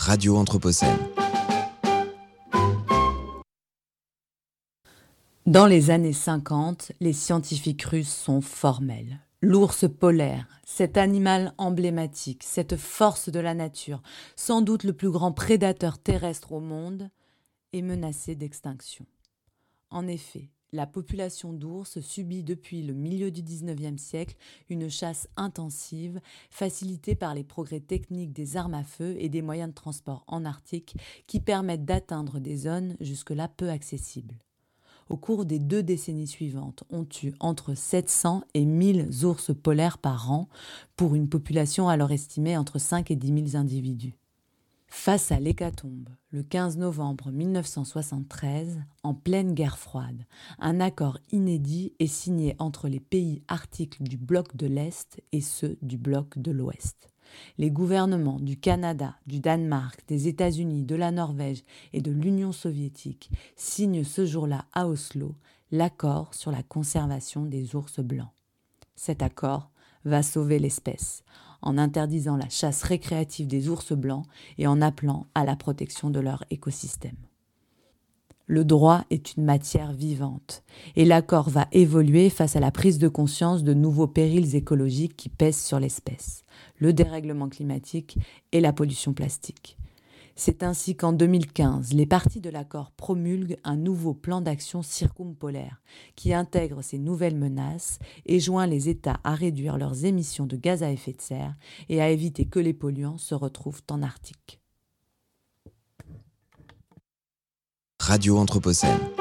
Radio Anthropocène. Dans les années 50, les scientifiques russes sont formels. L'ours polaire, cet animal emblématique, cette force de la nature, sans doute le plus grand prédateur terrestre au monde, est menacé d'extinction. En effet, la population d'ours subit depuis le milieu du XIXe siècle une chasse intensive, facilitée par les progrès techniques des armes à feu et des moyens de transport en Arctique qui permettent d'atteindre des zones jusque-là peu accessibles. Au cours des deux décennies suivantes, on tue entre 700 et 1000 ours polaires par an, pour une population alors estimée entre 5 et 10 000 individus. Face à l'hécatombe, le 15 novembre 1973, en pleine guerre froide, un accord inédit est signé entre les pays articles du bloc de l'Est et ceux du bloc de l'Ouest. Les gouvernements du Canada, du Danemark, des États-Unis, de la Norvège et de l'Union soviétique signent ce jour-là à Oslo l'accord sur la conservation des ours blancs. Cet accord va sauver l'espèce en interdisant la chasse récréative des ours blancs et en appelant à la protection de leur écosystème. Le droit est une matière vivante et l'accord va évoluer face à la prise de conscience de nouveaux périls écologiques qui pèsent sur l'espèce, le dérèglement climatique et la pollution plastique. C'est ainsi qu'en 2015, les parties de l'accord promulguent un nouveau plan d'action circumpolaire qui intègre ces nouvelles menaces et joint les États à réduire leurs émissions de gaz à effet de serre et à éviter que les polluants se retrouvent en Arctique. Radio Anthropocène.